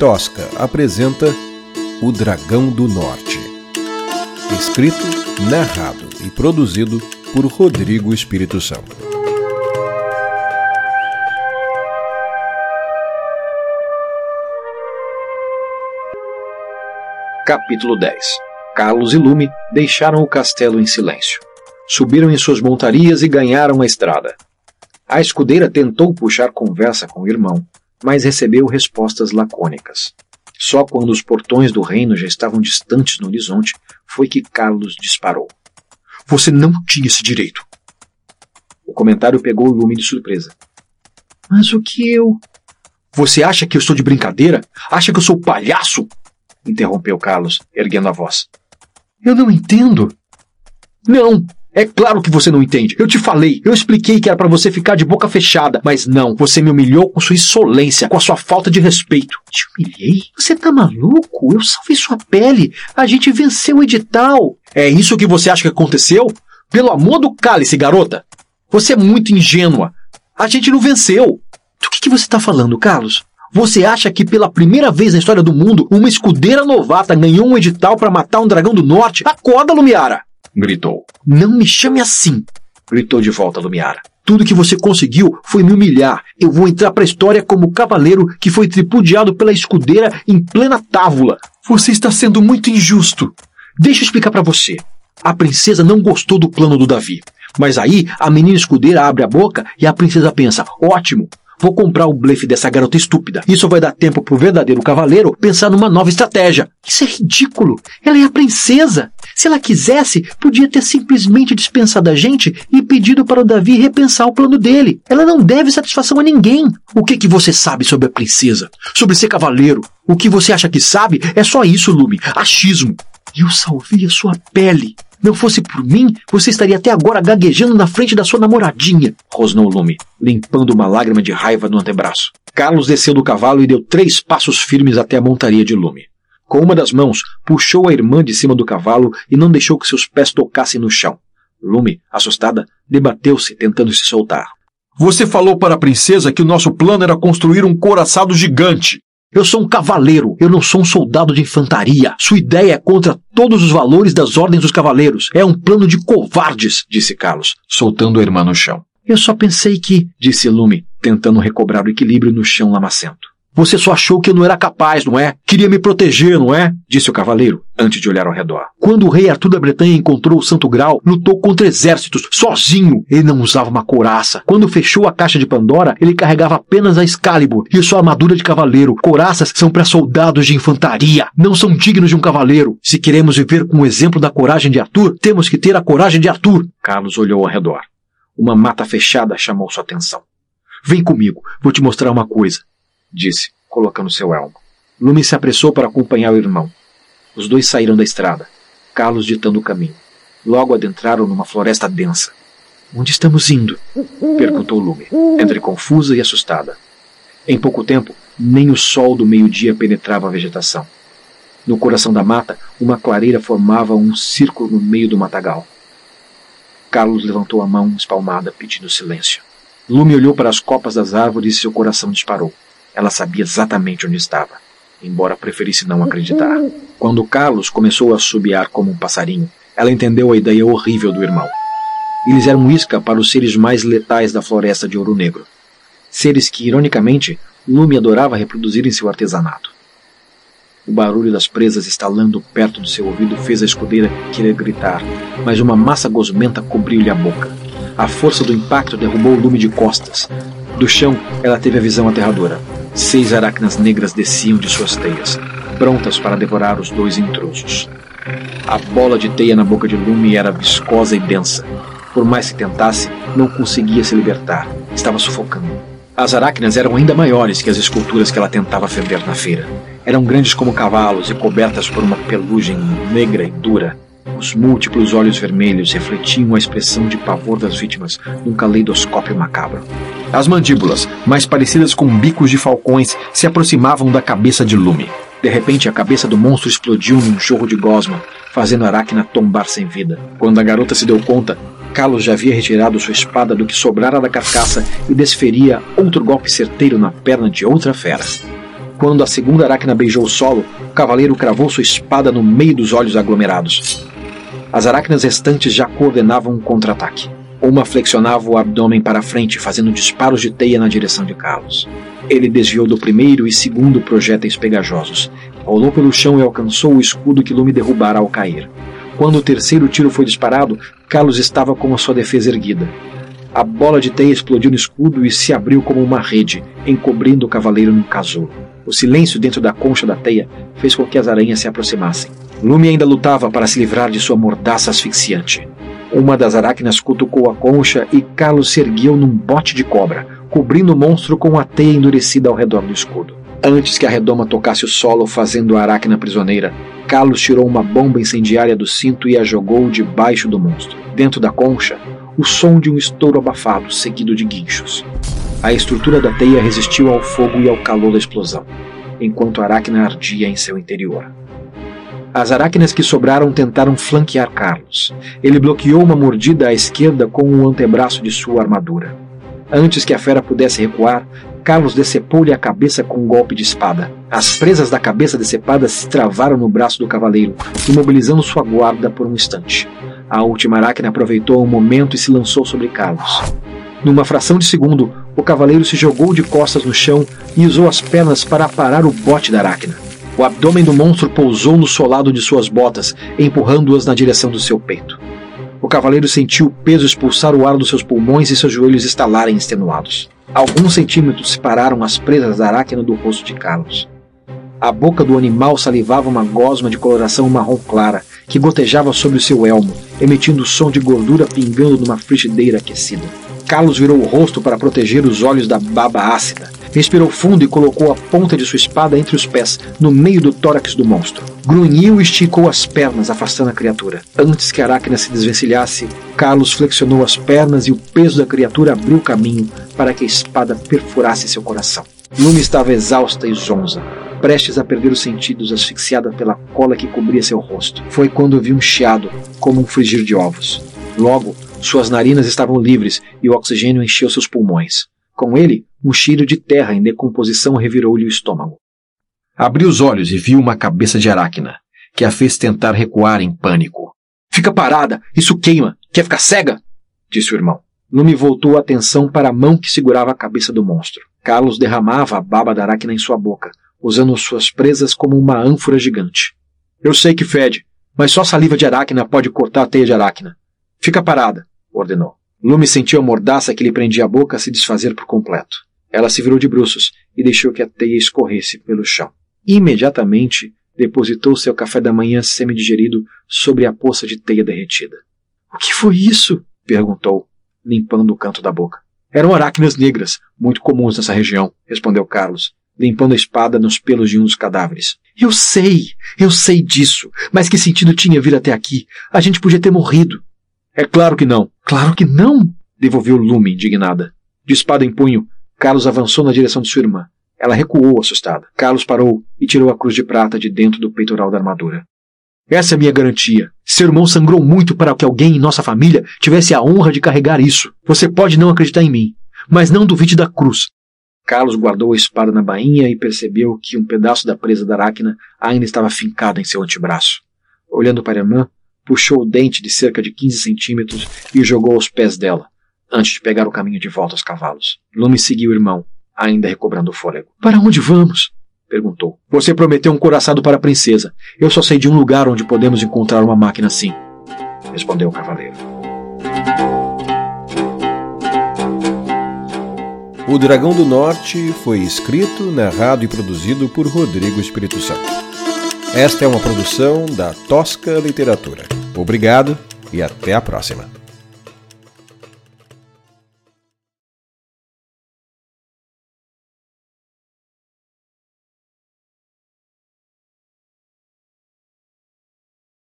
Tosca apresenta O Dragão do Norte. Escrito, narrado e produzido por Rodrigo Espírito Santo. Capítulo 10 Carlos e Lume deixaram o castelo em silêncio. Subiram em suas montarias e ganharam a estrada. A escudeira tentou puxar conversa com o irmão, mas recebeu respostas lacônicas. Só quando os portões do reino já estavam distantes no horizonte foi que Carlos disparou. Você não tinha esse direito. O comentário pegou o lume de surpresa. Mas o que eu. Você acha que eu estou de brincadeira? Acha que eu sou palhaço? interrompeu Carlos, erguendo a voz. Eu não entendo. Não, é claro que você não entende. Eu te falei, eu expliquei que era para você ficar de boca fechada, mas não, você me humilhou com sua insolência, com a sua falta de respeito. Te humilhei? Você tá maluco? Eu salvei sua pele. A gente venceu o edital. É isso que você acha que aconteceu? Pelo amor do cálice, garota! Você é muito ingênua. A gente não venceu. Do que, que você tá falando, Carlos? Você acha que pela primeira vez na história do mundo, uma escudeira novata ganhou um edital para matar um dragão do norte? Acorda, Lumiara! Gritou. Não me chame assim! gritou de volta Lumiara. Tudo que você conseguiu foi me humilhar. Eu vou entrar para a história como o cavaleiro que foi tripudiado pela escudeira em plena tábula. Você está sendo muito injusto. Deixa eu explicar para você. A princesa não gostou do plano do Davi. Mas aí a menina escudeira abre a boca e a princesa pensa: ótimo, Vou comprar o blefe dessa garota estúpida. Isso vai dar tempo pro verdadeiro cavaleiro pensar numa nova estratégia. Isso é ridículo. Ela é a princesa. Se ela quisesse, podia ter simplesmente dispensado a gente e pedido para o Davi repensar o plano dele. Ela não deve satisfação a ninguém. O que que você sabe sobre a princesa? Sobre ser cavaleiro? O que você acha que sabe é só isso, Lume. Achismo. Eu salvei a sua pele. Não fosse por mim, você estaria até agora gaguejando na frente da sua namoradinha, rosnou Lume, limpando uma lágrima de raiva no antebraço. Carlos desceu do cavalo e deu três passos firmes até a montaria de Lume. Com uma das mãos, puxou a irmã de cima do cavalo e não deixou que seus pés tocassem no chão. Lume, assustada, debateu-se, tentando se soltar. Você falou para a princesa que o nosso plano era construir um coraçado gigante. Eu sou um cavaleiro, eu não sou um soldado de infantaria. Sua ideia é contra todos os valores das ordens dos cavaleiros. É um plano de covardes, disse Carlos, soltando a irmã no chão. Eu só pensei que, disse Lume, tentando recobrar o equilíbrio no chão lamacento. Você só achou que eu não era capaz, não é? Queria me proteger, não é? Disse o cavaleiro, antes de olhar ao redor. Quando o rei Arthur da Bretanha encontrou o Santo Grau, lutou contra exércitos, sozinho. Ele não usava uma couraça. Quando fechou a caixa de Pandora, ele carregava apenas a Excalibur e sua armadura de cavaleiro. Couraças são para soldados de infantaria. Não são dignos de um cavaleiro. Se queremos viver com o exemplo da coragem de Arthur, temos que ter a coragem de Arthur. Carlos olhou ao redor. Uma mata fechada chamou sua atenção. Vem comigo, vou te mostrar uma coisa disse, colocando seu elmo. Lume se apressou para acompanhar o irmão. Os dois saíram da estrada, Carlos ditando o caminho. Logo adentraram numa floresta densa. Onde estamos indo? perguntou Lume, entre confusa e assustada. Em pouco tempo, nem o sol do meio-dia penetrava a vegetação. No coração da mata, uma clareira formava um círculo no meio do matagal. Carlos levantou a mão espalmada, pedindo silêncio. Lume olhou para as copas das árvores e seu coração disparou. Ela sabia exatamente onde estava, embora preferisse não acreditar. Quando Carlos começou a assobiar como um passarinho, ela entendeu a ideia horrível do irmão. Eles eram isca para os seres mais letais da floresta de Ouro Negro. Seres que, ironicamente, Lume adorava reproduzir em seu artesanato. O barulho das presas estalando perto do seu ouvido fez a escudeira querer gritar, mas uma massa gosmenta cobriu-lhe a boca. A força do impacto derrubou o lume de costas. Do chão, ela teve a visão aterradora. Seis aracnas negras desciam de suas teias, prontas para devorar os dois intrusos. A bola de teia na boca de Lume era viscosa e densa. Por mais que tentasse, não conseguia se libertar. Estava sufocando. As aracnas eram ainda maiores que as esculturas que ela tentava fender na feira. Eram grandes como cavalos e cobertas por uma pelugem negra e dura. Os múltiplos olhos vermelhos refletiam a expressão de pavor das vítimas num caleidoscópio macabro. As mandíbulas, mais parecidas com bicos de falcões, se aproximavam da cabeça de Lume. De repente, a cabeça do monstro explodiu num chorro de gosma, fazendo Aracna tombar sem vida. Quando a garota se deu conta, Carlos já havia retirado sua espada do que sobrara da carcaça e desferia outro golpe certeiro na perna de outra fera. Quando a segunda aracna beijou o solo, o cavaleiro cravou sua espada no meio dos olhos aglomerados. As aracnas restantes já coordenavam um contra-ataque. Uma flexionava o abdômen para frente, fazendo disparos de teia na direção de Carlos. Ele desviou do primeiro e segundo projéteis pegajosos, rolou pelo chão e alcançou o escudo que Lume derrubara ao cair. Quando o terceiro tiro foi disparado, Carlos estava com a sua defesa erguida. A bola de teia explodiu no escudo e se abriu como uma rede, encobrindo o cavaleiro num casulo. O silêncio dentro da concha da teia fez com que as aranhas se aproximassem. Lume ainda lutava para se livrar de sua mordaça asfixiante. Uma das aracnas cutucou a concha e Carlos se ergueu num bote de cobra, cobrindo o monstro com a teia endurecida ao redor do escudo. Antes que a redoma tocasse o solo, fazendo a aracna prisioneira, Carlos tirou uma bomba incendiária do cinto e a jogou debaixo do monstro. Dentro da concha, o som de um estouro abafado, seguido de guinchos. A estrutura da teia resistiu ao fogo e ao calor da explosão, enquanto a aracna ardia em seu interior. As aracnas que sobraram tentaram flanquear Carlos. Ele bloqueou uma mordida à esquerda com o antebraço de sua armadura. Antes que a fera pudesse recuar, Carlos decepou-lhe a cabeça com um golpe de espada. As presas da cabeça decepada se travaram no braço do cavaleiro, imobilizando sua guarda por um instante. A última aracna aproveitou o momento e se lançou sobre Carlos. Numa fração de segundo, o cavaleiro se jogou de costas no chão e usou as pernas para aparar o bote da aracna. O abdômen do monstro pousou no solado de suas botas, empurrando-as na direção do seu peito. O cavaleiro sentiu o peso expulsar o ar dos seus pulmões e seus joelhos estalarem extenuados. Alguns centímetros separaram as presas da aracna do rosto de Carlos. A boca do animal salivava uma gosma de coloração marrom clara que gotejava sobre o seu elmo, emitindo som de gordura pingando numa frigideira aquecida. Carlos virou o rosto para proteger os olhos da baba ácida. Respirou fundo e colocou a ponta de sua espada entre os pés, no meio do tórax do monstro. Grunhiu e esticou as pernas, afastando a criatura. Antes que a aracna se desvencilhasse, Carlos flexionou as pernas e o peso da criatura abriu caminho para que a espada perfurasse seu coração. Lume estava exausta e zonza, prestes a perder os sentidos, asfixiada pela cola que cobria seu rosto. Foi quando viu um chiado, como um frigir de ovos. Logo, suas narinas estavam livres e o oxigênio encheu seus pulmões. Com ele, um cheiro de terra em decomposição revirou-lhe o estômago. Abriu os olhos e viu uma cabeça de aracna, que a fez tentar recuar em pânico. Fica parada! Isso queima! Quer ficar cega? disse o irmão. Lume voltou a atenção para a mão que segurava a cabeça do monstro. Carlos derramava a baba da aracna em sua boca, usando suas presas como uma ânfora gigante. Eu sei que fede, mas só saliva de aracna pode cortar a teia de aracna. Fica parada ordenou. Lume sentiu a mordaça que lhe prendia a boca se desfazer por completo. Ela se virou de bruços e deixou que a teia escorresse pelo chão. Imediatamente depositou seu café da manhã semi-digerido sobre a poça de teia derretida. O que foi isso? perguntou, limpando o canto da boca. Eram aracnas negras, muito comuns nessa região, respondeu Carlos, limpando a espada nos pelos de um dos cadáveres. Eu sei, eu sei disso, mas que sentido tinha vir até aqui? A gente podia ter morrido. É claro que não. Claro que não! devolveu Lume, indignada. De espada em punho, Carlos avançou na direção de sua irmã. Ela recuou, assustada. Carlos parou e tirou a cruz de prata de dentro do peitoral da armadura. Essa é minha garantia. Seu irmão sangrou muito para que alguém em nossa família tivesse a honra de carregar isso. Você pode não acreditar em mim, mas não duvide da cruz. Carlos guardou a espada na bainha e percebeu que um pedaço da presa da aracna ainda estava fincado em seu antebraço. Olhando para a irmã, puxou o dente de cerca de 15 centímetros e o jogou aos pés dela, antes de pegar o caminho de volta aos cavalos. Lume seguiu o irmão, ainda recobrando o fôlego. Para onde vamos? perguntou. Você prometeu um coraçado para a princesa. Eu só sei de um lugar onde podemos encontrar uma máquina assim, respondeu o cavaleiro. O Dragão do Norte foi escrito, narrado e produzido por Rodrigo Espírito Santo. Esta é uma produção da Tosca Literatura. Obrigado e até a próxima.